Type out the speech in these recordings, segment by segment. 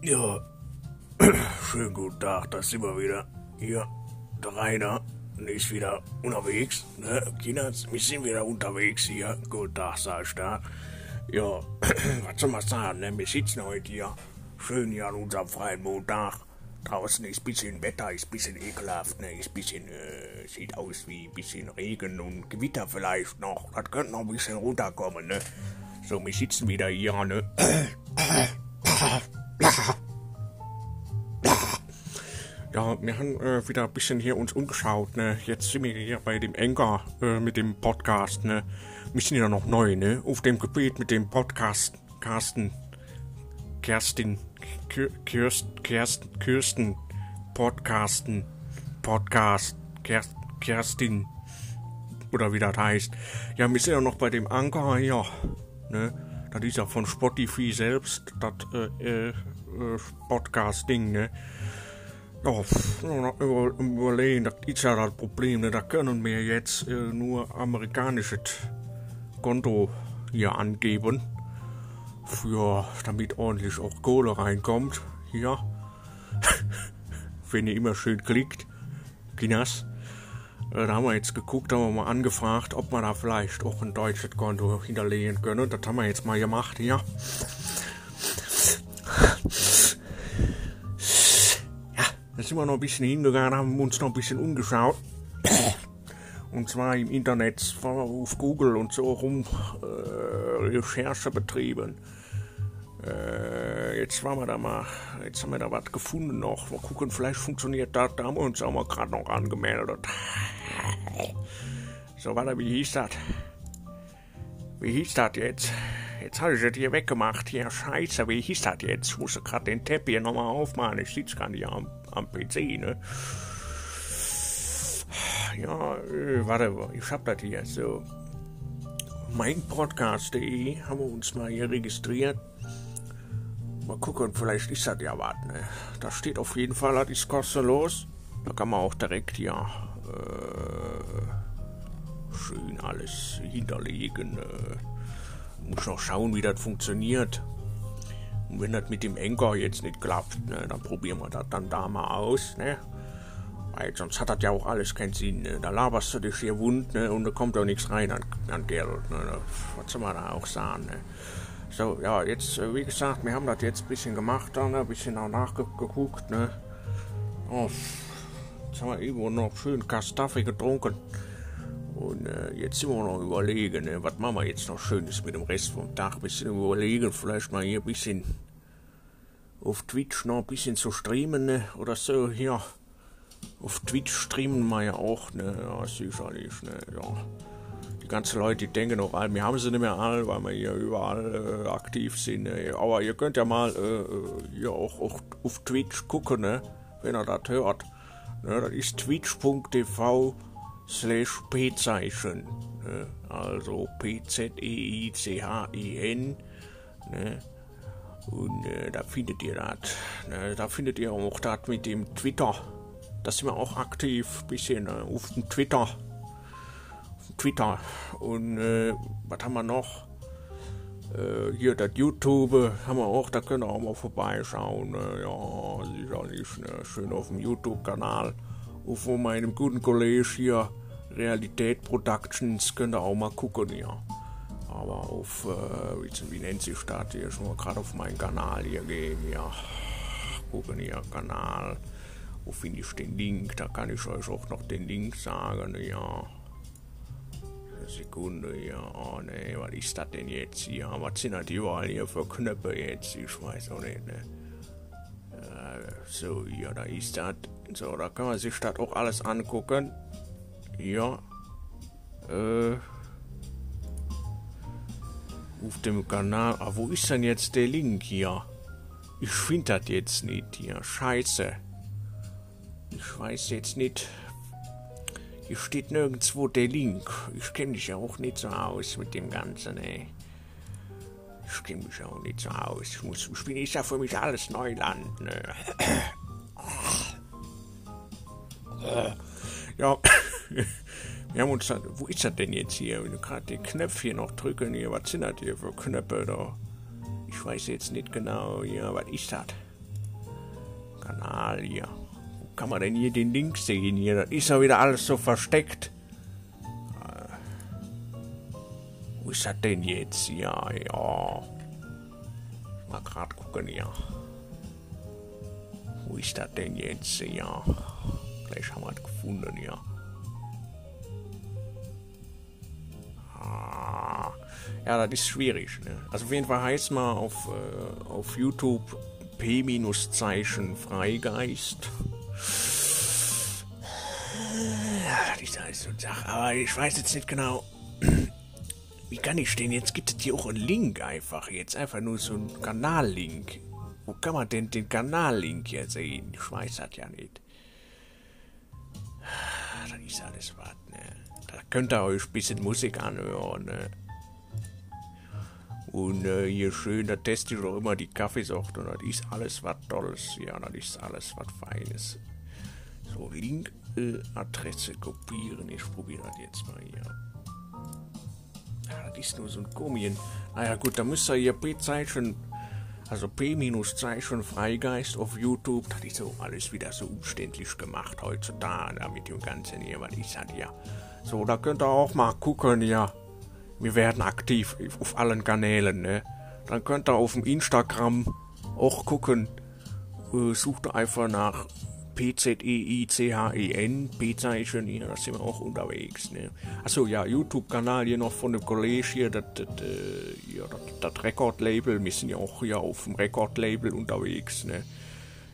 Ja, schönen guten Tag, da sind wir wieder. Hier, der Rainer ist wieder unterwegs. Ne? Kinders, wir sind wieder unterwegs hier. Guten Tag, sag ich da. Ja, was soll man sagen, ne? wir sitzen heute hier schön hier an unserem freien Montag. Draußen ist ein bisschen Wetter, ist ein bisschen ekelhaft, ne? ist ein bisschen, äh, sieht aus wie ein bisschen Regen und Gewitter vielleicht noch. Das könnte noch ein bisschen runterkommen, ne? So, wir sitzen wieder hier, ne? Ja, wir haben äh, wieder ein bisschen hier uns umgeschaut, ne? Jetzt sind wir hier bei dem Enker äh, mit dem Podcast, ne? Wir sind ja noch neu, ne? Auf dem Gebiet mit dem Podcast, Carsten, Kerstin, Kirsten, Kirsten, Kirsten, Podcasten, Podcast, Kerst, Kerstin, oder wie das heißt. Ja, wir sind ja noch bei dem Anker hier, ne? Das ist ja von Spotify selbst, das äh, äh, Podcast-Ding, ne? Ja, über, überlegen, das ist ja das Problem, ne? da können wir jetzt äh, nur amerikanisches Konto hier angeben, für, damit ordentlich auch Kohle reinkommt, hier. Wenn ihr immer schön klickt, Kinas. Äh, da haben wir jetzt geguckt, haben wir mal angefragt, ob wir da vielleicht auch ein deutsches Konto hinterlegen können. Das haben wir jetzt mal gemacht hier. Da sind wir noch ein bisschen hingegangen, haben uns noch ein bisschen umgeschaut. Und zwar im Internet, auf Google und so rum äh, Recherche betrieben. Äh, jetzt waren wir da mal, jetzt haben wir da was gefunden noch. Mal gucken, vielleicht funktioniert das. Da haben wir uns auch mal gerade noch angemeldet. So, warte, wie hieß das? Wie hieß das jetzt? Jetzt habe ich das hier weggemacht. Hier, scheiße, wie hieß das jetzt? Ich muss gerade den Teppich hier nochmal aufmachen. Ich sitze gar nicht am, am PC, ne? Ja, äh, warte, ich hab das hier. So, meinpodcast.de haben wir uns mal hier registriert. Mal gucken, vielleicht ist das ja was, ne? Da steht auf jeden Fall, das ist kostenlos. Da kann man auch direkt hier äh, schön alles hinterlegen. Äh, muss noch schauen, wie das funktioniert. Und wenn das mit dem Enker jetzt nicht klappt, ne, dann probieren wir das dann da mal aus, ne? Weil sonst hat das ja auch alles keinen Sinn, ne? Da laberst du dich hier wund, ne? Und da kommt auch nichts rein an, an Geld, ne? Was soll man da auch sagen, ne? So, ja, jetzt, äh, wie gesagt, wir haben das jetzt ein bisschen gemacht, dann, ne? ein bisschen auch nachgeguckt, ne? Oh, jetzt haben wir irgendwo noch schön Kaffee getrunken. Und äh, jetzt sind wir noch überlegen, ne, was machen wir jetzt noch Schönes mit dem Rest vom Tag. Ein bisschen überlegen, vielleicht mal hier ein bisschen auf Twitch noch ein bisschen zu streamen, ne, oder so, hier. Auf Twitch streamen wir ja auch, ne, ja, sicherlich, ne, ja. Die ganzen Leute, die denken noch all, wir haben sie nicht mehr alle, weil wir hier überall äh, aktiv sind, ne. Aber ihr könnt ja mal äh, hier auch, auch auf Twitch gucken, ne, wenn ihr das hört. Ne, das ist twitch.tv slash P-Zeichen. Ne? Also P-Z-E-I-C-H-I-N. Ne? Und äh, da findet ihr das. Ne? Da findet ihr auch das mit dem Twitter. Da sind wir auch aktiv, bisschen äh, auf dem Twitter. Twitter. Und äh, was haben wir noch? Äh, hier das YouTube haben wir auch, da könnt ihr auch mal vorbeischauen. Ne? Ja, sicherlich, ne? schön auf dem YouTube-Kanal von meinem guten Kollegen hier, Realität Productions, könnt ihr auch mal gucken, ja. Aber auf, äh, wie, wie, nennt sich das hier, schon mal gerade auf meinen Kanal hier gehen, ja. Gucken hier, Kanal. Wo finde ich den Link? Da kann ich euch auch noch den Link sagen, ja. Sekunde, ja, oh ne, was ist das denn jetzt hier? Was sind das überall hier für Knöpfe jetzt? Ich weiß auch nicht, ne. So, ja, da ist das. So, da kann man sich das auch alles angucken. Ja. Äh. Auf dem Kanal. Ah, wo ist denn jetzt der Link hier? Ich finde das jetzt nicht hier. Scheiße. Ich weiß jetzt nicht. Hier steht nirgendwo der Link. Ich kenne mich ja auch nicht so aus mit dem Ganzen, ey. Ich kenne mich auch nicht so aus. Ich, muss, ich bin ist ja für mich alles Neuland. Ne? Ja, wir haben uns dann, wo ist das denn jetzt hier? Wenn du gerade den Knopf hier noch drücken, hier, was sind das hier für Knöpfe da? Ich weiß jetzt nicht genau, ja, was ist das? Kanal hier. Kann man denn hier den Link sehen hier? Das ist ja wieder alles so versteckt. Äh, wo ist das denn jetzt? Ja, ja. Mal grad gucken hier. Wo ist das denn jetzt? Ja. Gleich haben wir es gefunden, ja. Ah. Ja, das ist schwierig. Ne? Also auf jeden Fall heißt mal auf, äh, auf YouTube P-Zeichen Freigeist. Das ist so eine Sache. Aber ich weiß jetzt nicht genau. Wie kann ich stehen? Jetzt gibt es hier auch einen Link einfach. Jetzt einfach nur so einen Kanallink. Wo kann man denn den Kanallink hier sehen? Ich weiß das ja nicht. Das ist alles was, ne? Da könnt ihr euch ein bisschen Musik anhören, ne? Und äh, hier schön, da teste ich auch immer die Kaffeesorte und das ist alles was Tolles. Ja, das ist alles was Feines. So, Link, äh, Adresse kopieren. Ich probiere das jetzt mal hier. Ja, das ist nur so ein Komien. Naja, gut, da müsst ihr hier P-Zeichen, also P-Zeichen Freigeist auf YouTube. Das ist so alles wieder so umständlich gemacht heutzutage mit dem Ganzen hier, was ich sag ja. So, da könnt ihr auch mal gucken, ja wir werden aktiv auf allen Kanälen. Ne? Dann könnt ihr auf dem Instagram auch gucken. Äh, sucht einfach nach P-Z-E-I-C-H-E-N, P-Zeichen, hier, da sind wir auch unterwegs. Ne? Achso, ja, YouTube-Kanal hier noch von dem Kollege hier, das, das, äh, ja, das, das Rekordlabel, wir sind ja auch hier auf dem Rekordlabel unterwegs. Ne?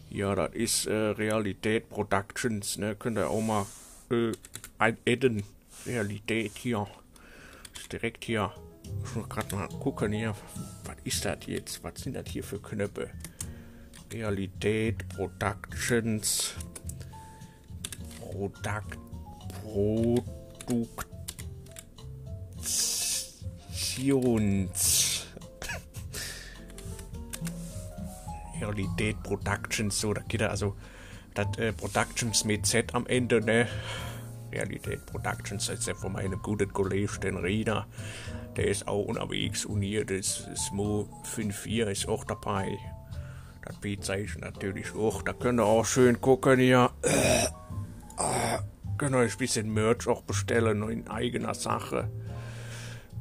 Ja, das ist äh, Realität Productions, ne? könnt ihr auch mal äh, adden. Realität hier direkt hier. Ich muss gerade mal gucken hier. Was ist das jetzt? Was sind das hier für Knöpfe? Realität, Productions, Produkt, Produktions. Realität Productions, so, da geht er also das äh, Productions mit Z am Ende, ne? Realität Productions, ist ja von meinem guten Kollegen, den Rieder. Der ist auch unterwegs und hier das Smo 54 ist auch dabei. Das B-Zeichen natürlich auch. Da könnt ihr auch schön gucken hier. Äh, äh, könnt ihr euch ein bisschen Merch auch bestellen in eigener Sache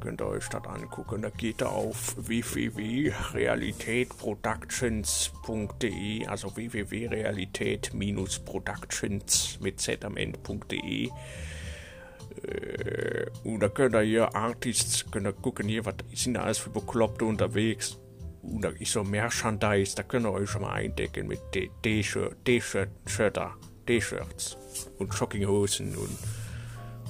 könnt ihr euch das angucken. Da geht ihr auf www.realitätproductions.de, also www.realität-productions mit z am Ende.de. Äh, und da könnt ihr hier Artists, könnt ihr gucken, hier, was sind da alles für Bekloppte unterwegs. Und da ist so Merchandise, da könnt ihr euch schon mal eindecken mit T-Shirts und Jogginghosen und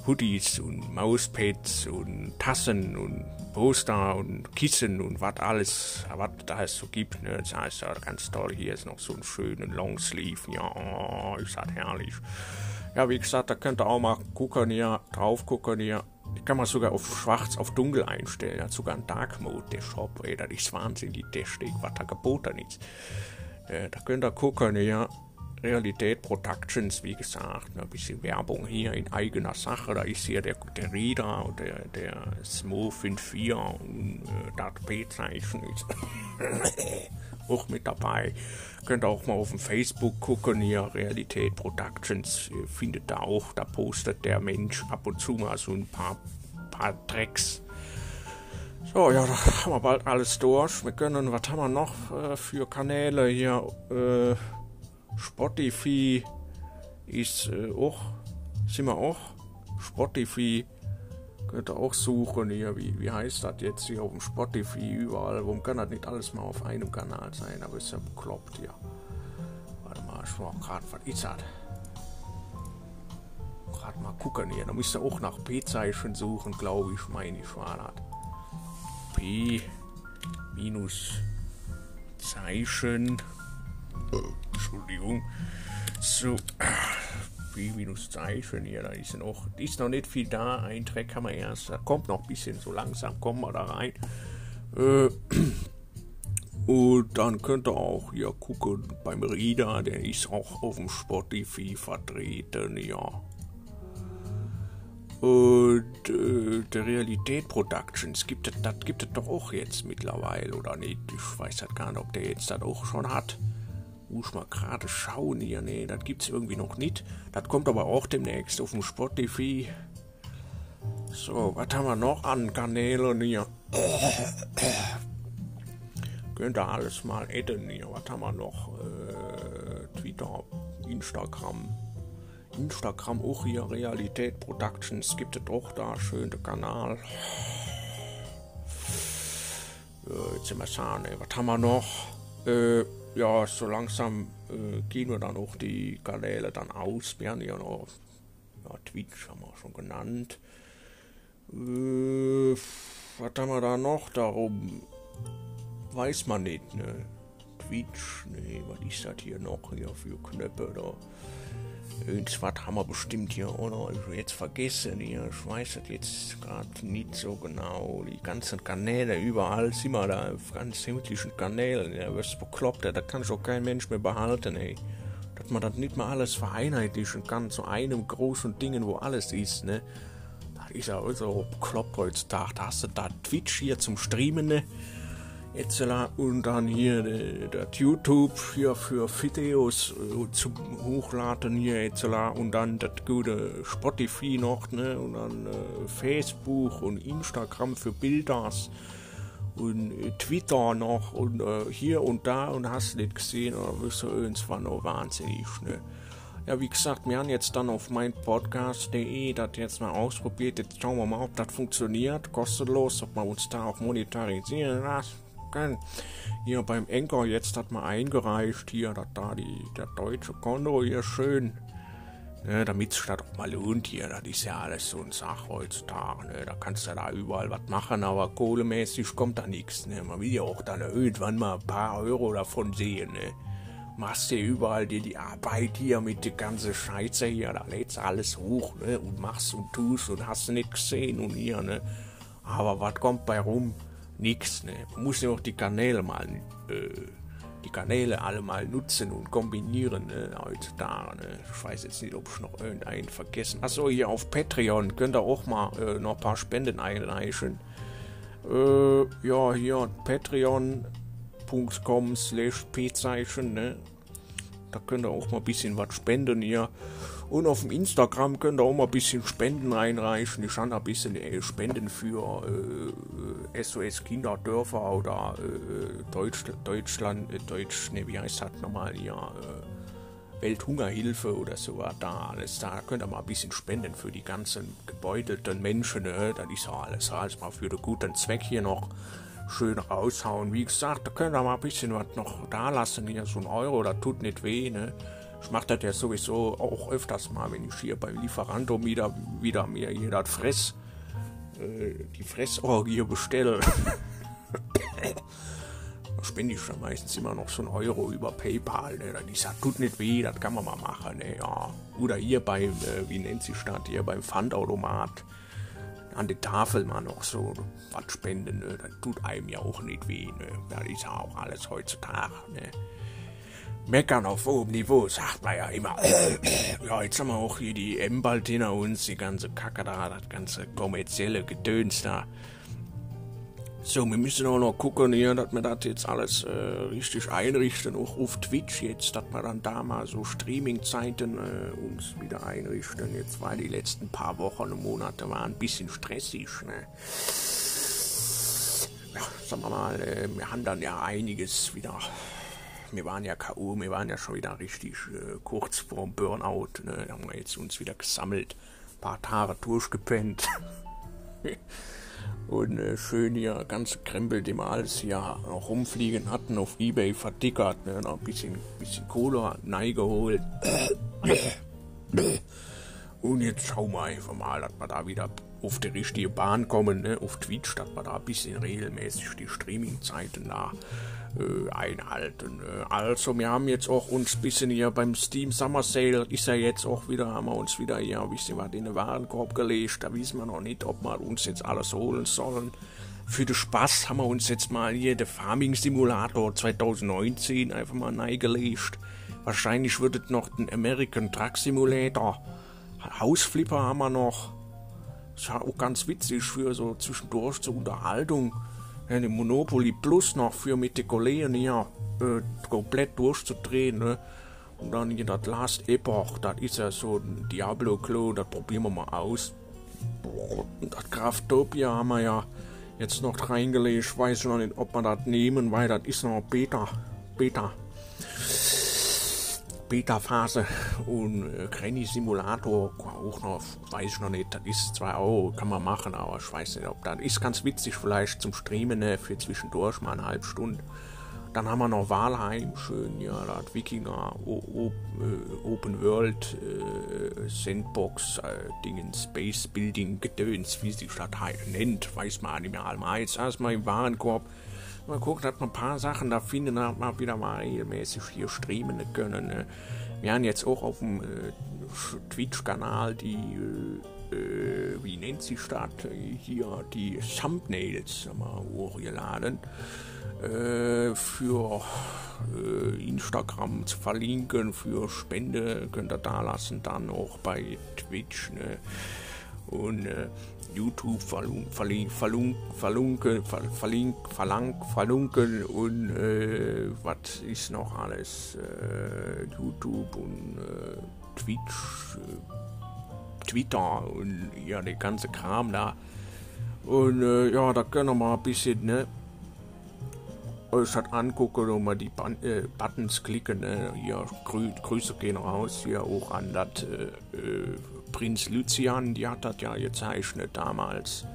Hoodies und Mauspads und Tassen und Poster und Kissen und was alles, was da es so gibt. Ne? Das heißt ja ganz toll. Hier ist noch so ein schöner Longsleeve. Ja, oh, ist das herrlich. Ja, wie gesagt, da könnt ihr auch mal gucken hier, drauf gucken hier. Die kann man sogar auf schwarz, auf dunkel einstellen. Hat sogar einen Dark Mode, der Shop, ey, das ist wahnsinnig, der steht, was da geboten ist. Äh, da könnt ihr gucken hier. Realität Productions, wie gesagt, ne, ein bisschen Werbung hier in eigener Sache. Da ist hier der, der Rieder und der, der Smo 54 und äh, das P-Zeichen ist auch mit dabei. Könnt auch mal auf dem Facebook gucken, hier Realität Productions, findet da auch, da postet der Mensch ab und zu mal so ein paar, paar Tracks. So, ja, da haben wir bald alles durch. Wir können, was haben wir noch äh, für Kanäle hier? Äh, Spotify ist äh, auch, sind wir auch, Spotify könnt ihr auch suchen hier, wie, wie heißt das jetzt hier auf dem Spotify überall, warum kann das nicht alles mal auf einem Kanal sein, aber ist ja bekloppt hier. Warte mal, ich war gerade, was ist das? Gerade mal gucken hier, da müsst ihr auch nach P-Zeichen suchen, glaube ich, meine ich war das. P minus Zeichen Entschuldigung. So, B-Zeichen hier, da ist noch, ist noch nicht viel da. Ein Track haben wir erst, da kommt noch ein bisschen, so langsam kommen wir da rein. Äh, und dann könnt ihr auch hier gucken beim Rieder, der ist auch auf dem Spotify vertreten, ja. Und äh, der Realität Productions gibt es, das gibt es doch auch jetzt mittlerweile, oder nicht? Ich weiß halt gar nicht, ob der jetzt das auch schon hat Muss mal gerade schauen hier. Nee, das gibt's irgendwie noch nicht. Das kommt aber auch demnächst auf dem Spotify. So, was haben wir noch an Kanälen hier? Könnt ihr alles mal adden hier. Was haben wir noch? Äh, Twitter, Instagram. Instagram auch hier, Realität Productions. Gibt es auch da, schön der Kanal. Äh, jetzt sind wir Sahne. Was haben wir noch? Äh, ja, so langsam äh, gehen wir dann auch die Kanäle dann aus. Wir haben ja noch ja, Twitch haben wir schon genannt. Äh, was haben wir da noch? Darum weiß man nicht, ne? Twitch, ne, was ist das hier noch hier für Knöpfe da? Irgendwas haben wir bestimmt hier, oder? Ich jetzt vergessen hier, ich weiß das jetzt gerade nicht so genau. Die ganzen Kanäle, überall sind wir da ganz sämtlichen Kanälen. Ja, was bekloppt, da kann schon kein Mensch mehr behalten, ey. Dass man das nicht mal alles vereinheitlichen kann zu einem großen Ding, wo alles ist, ne? Das ist ja so bekloppt heutzutage. Da hast du da Twitch hier zum Streamen, ne? Etzela und dann hier das YouTube hier für Videos äh, zum Hochladen hier Etzela. Und dann das gute Spotify noch ne? Und dann äh, Facebook und Instagram für Bilders und äh, Twitter noch und äh, hier und da. Und hast nicht gesehen oder wirst du irgendwann noch wahnsinnig ne? Ja, wie gesagt, wir haben jetzt dann auf meinpodcast.de das jetzt mal ausprobiert. Jetzt schauen wir mal, ob das funktioniert. Kostenlos, ob man uns da auch monetarisieren lässt können. Hier beim Enker jetzt hat man eingereicht, hier, dass da die, der deutsche Konto hier schön, ne, damit es das auch mal lohnt hier, das ist ja alles so ein Sach heutzutage, ne, da kannst du da überall was machen, aber kohlemäßig kommt da nichts, ne, man will ja auch dann irgendwann mal ein paar Euro davon sehen, ne. Machst dir überall dir die Arbeit hier mit der ganzen Scheiße hier, da lädst alles hoch, ne, und machst und tust und hast du nicht gesehen und hier, ne. Aber was kommt bei rum? Nix. Ne? Man muss ja auch die Kanäle mal, äh, die Kanäle alle mal nutzen und kombinieren ne? heutzutage. Ne? Ich weiß jetzt nicht, ob ich noch irgendeinen vergessen. Achso, hier auf Patreon könnt ihr auch mal äh, noch ein paar Spenden einreichen. Äh, ja, hier patreon.com slash p-Zeichen, ne? Da könnt ihr auch mal ein bisschen was spenden hier. Und auf dem Instagram könnt ihr auch mal ein bisschen Spenden einreichen. Ich habe ein bisschen äh, Spenden für äh, SOS Kinderdörfer oder äh, Deutsch, Deutschland, äh, Deutsch, ne, wie heißt das nochmal hier? Äh, Welthungerhilfe oder so da alles. Da könnt ihr mal ein bisschen spenden für die ganzen gebeutelten Menschen. Ne? Das ist ja alles, alles mal für den guten Zweck hier noch schön raushauen. Wie gesagt, da könnt ihr mal ein bisschen was noch da lassen. Hier so ein Euro, das tut nicht weh. Ne? Ich mache das ja sowieso auch öfters mal, wenn ich hier beim Lieferanto wieder, wieder mir hier das Fress, äh, die Fressorgie bestelle. da spende ich dann meistens immer noch so einen Euro über PayPal. Ne? Das ist, tut nicht weh, das kann man mal machen. Ne? Ja. Oder hier beim, äh, wie nennt sich das, hier beim Pfandautomat an der Tafel mal noch so was spenden. Ne? Das tut einem ja auch nicht weh. Ne? Das ist ja auch alles heutzutage. Ne? Meckern auf hohem Niveau, sagt man ja immer. ja, jetzt haben wir auch hier die M bald hinter uns, die ganze Kacke da, das ganze kommerzielle Gedöns da. So, wir müssen auch noch gucken hier, dass wir das jetzt alles äh, richtig einrichten, auch auf Twitch jetzt, dass wir dann da mal so Streaming-Zeiten äh, uns wieder einrichten. Jetzt war die letzten paar Wochen und Monate waren ein bisschen stressig, ne? Ja, sagen wir mal, äh, wir haben dann ja einiges wieder wir waren ja K.O., wir waren ja schon wieder richtig äh, kurz vorm Burnout. Ne? Da haben wir jetzt uns wieder gesammelt, ein paar Tage durchgepennt. und äh, schön hier ganze Krempel, die wir alles hier noch rumfliegen hatten, auf Ebay verdickert, ne? noch ein bisschen, bisschen Cola neigeholt. und jetzt schauen wir einfach mal, dass wir da wieder auf die richtige Bahn kommen, ne? auf Twitch, dass wir da ein bisschen regelmäßig die Streaming-Zeiten da äh, einhalten. Äh, also wir haben jetzt auch uns ein bisschen hier beim Steam Summer Sale, ist ja jetzt auch wieder, haben wir uns wieder hier ein bisschen was in den Warenkorb gelegt. Da wissen wir noch nicht, ob wir uns jetzt alles holen sollen. Für den Spaß haben wir uns jetzt mal hier den Farming Simulator 2019 einfach mal neigelegt. Wahrscheinlich wird es noch den American Truck Simulator. Hausflipper haben wir noch. Ist ja auch ganz witzig für so zwischendurch zur Unterhaltung eine Monopoly Plus noch für mit den Kollegen hier äh, komplett durchzudrehen. Ne? Und dann hier das Last Epoch, das ist ja so ein Diablo-Klo, das probieren wir mal aus. Das Kraftopia haben wir ja jetzt noch reingelegt. Ich weiß noch nicht, ob wir das nehmen, weil das ist noch Beta. Beta. Beta-Phase und äh, Granny Simulator auch noch, weiß ich noch nicht, das ist zwar auch, kann man machen, aber ich weiß nicht, ob das ist ganz witzig vielleicht zum Streamen ne, für zwischendurch mal eine halbe Stunde. Dann haben wir noch Walheim, schön, ja, das Wikinger o, o, äh, Open World äh, Sandbox äh, Dingen, Space Building Gedöns, wie sich das nennt, weiß man nicht mehr einmal. Jetzt erstmal im Warenkorb. Mal gucken, dass man ein paar Sachen da finden, dass wir wieder mal regelmäßig hier streamen können. Ne? Wir haben jetzt auch auf dem äh, Twitch-Kanal die, äh, äh wie nennt sich das, hier, die Thumbnails wir hochgeladen. Äh, für äh, Instagram zu verlinken, für Spende könnt ihr da lassen, dann auch bei Twitch. Ne? Und äh, YouTube verlunken, ver, verlink, verlang, verlunken und äh, was ist noch alles? Äh, YouTube und äh, Twitch, äh, Twitter und ja, der ganze Kram da. Und äh, ja, da können wir mal ein bisschen, ne? euch das angucken und mal die Ban äh, Buttons klicken. Ne? Hier, Grü Grüße gehen raus, hier auch an das Prinz Lucian, die hat das ja gezeichnet damals.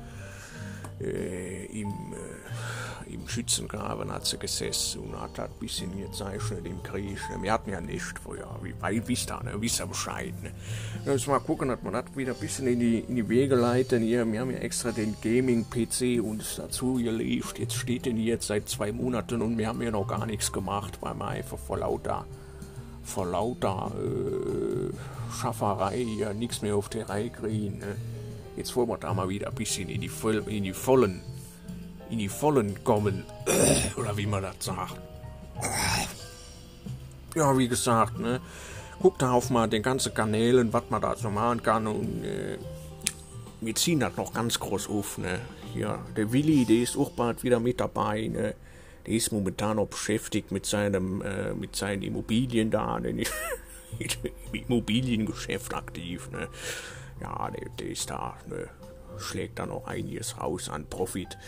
Äh, im, äh, im Schützengraben hat sie gesessen und hat das ein bisschen gezeichnet im Krieg. Wir hatten ja nicht vorher, wie, weil wisst ihr, ne? wisst ihr Bescheid. Ne? Jetzt mal gucken, dass man das wieder ein bisschen in die, in die Wege leiten. Hier, wir haben ja extra den Gaming-PC uns dazu geliefert. Jetzt steht den hier jetzt seit zwei Monaten und wir haben ja noch gar nichts gemacht, weil wir einfach vor lauter, vor lauter äh, Schafferei hier nichts mehr auf die Reihe kriegen. Ne? Jetzt wollen wir da mal wieder ein bisschen in die, Voll, in die Vollen, in die Vollen kommen. Oder wie man das sagt. Ja, wie gesagt, ne? Guckt da auf mal den ganzen Kanälen, was man da so machen kann und äh, wir ziehen das noch ganz groß auf, ne? Ja, der Willi, der ist auch bald wieder mit dabei, ne? Der ist momentan auch beschäftigt mit seinem, äh, mit seinen Immobilien da, im Immobiliengeschäft aktiv, ne? Ja, der, der ist da, ne? Schlägt da noch einiges raus an Profit.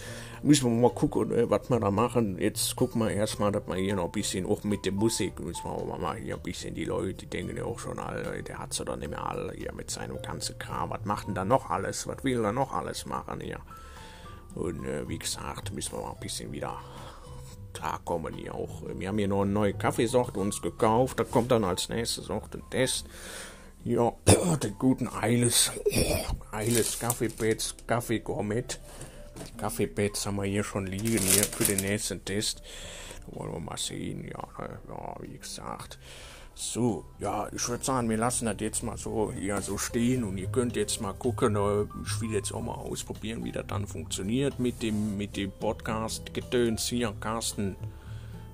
Müssen wir mal gucken, ne, was wir da machen. Jetzt gucken wir erstmal, dass wir hier noch ein bisschen, auch mit der Musik, müssen wir mal hier ein bisschen die Leute, die denken ja auch schon alle, der hat sie doch nicht mehr alle hier mit seinem ganzen Kram. Was macht denn da noch alles? Was will er noch alles machen hier? Und äh, wie gesagt, müssen wir mal ein bisschen wieder klarkommen hier auch. Wir haben hier noch eine neue Kaffeesorte uns gekauft. Da kommt dann als nächstes auch der Test. Ja, den guten Eiles, Eiles Kaffeepads, Kaffee Gourmet. Die Kaffeepads haben wir hier schon liegen, hier für den nächsten Test. wollen wir mal sehen, ja, ja, wie gesagt. So, ja, ich würde sagen, wir lassen das jetzt mal so hier so stehen und ihr könnt jetzt mal gucken. Äh, ich will jetzt auch mal ausprobieren, wie das dann funktioniert mit dem, mit dem Podcast-Gedöns hier, Carsten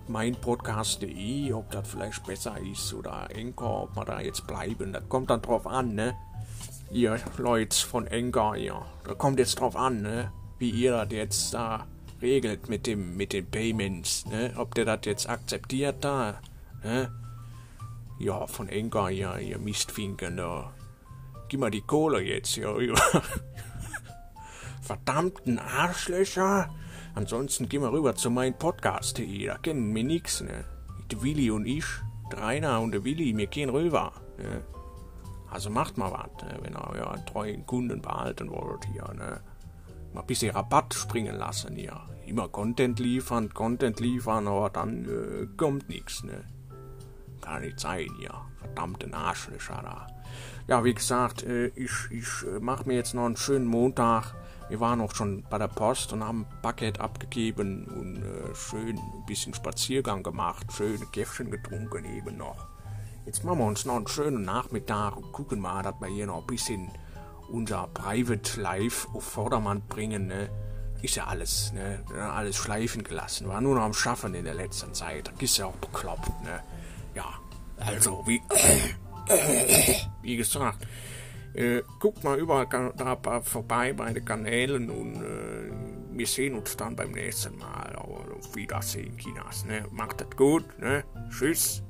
meinpodcast.de, ob das vielleicht besser ist oder Enker, ob wir da jetzt bleiben. Das kommt dann drauf an, ne? Ihr Leute von Enker, ja. Da kommt jetzt drauf an, ne? Wie ihr das jetzt da regelt mit dem, mit den Payments, ne? Ob der das jetzt akzeptiert da, ne? Ja, von Enker, ja, ihr Mistfinken, da. Gib mal die Kohle jetzt, ja. Verdammten Arschlöcher! Ansonsten gehen wir rüber zu meinem Podcast.de, da kennen wir nix, ne? Der Willi und ich, der Rainer und der Willi, wir gehen rüber, ne? Also macht mal was, ne? wenn ihr euren treuen Kunden behalten wollt hier, ne? Mal ein bisschen Rabatt springen lassen hier. Immer Content liefern, Content liefern, aber dann äh, kommt nichts, ne? Kann nicht sein hier. Verdammte Arschlöcher da. Ja, wie gesagt, äh, ich, ich äh, mache mir jetzt noch einen schönen Montag wir waren auch schon bei der Post und haben ein Paket abgegeben und äh, schön ein bisschen Spaziergang gemacht, schöne Käffchen getrunken eben noch. Jetzt machen wir uns noch einen schönen Nachmittag und gucken mal, dass wir hier noch ein bisschen unser Private Life auf Vordermann bringen. Ne? Ist ja alles, ne? alles schleifen gelassen. War nur noch am Schaffen in der letzten Zeit. Ist ja auch bekloppt. Ne? Ja, also wie, wie gesagt, äh, guckt mal überall da vorbei bei den Kanälen und äh, wir sehen uns dann beim nächsten Mal. Auf Wiedersehen, Kinas. Ne? Macht das gut. Ne? Tschüss.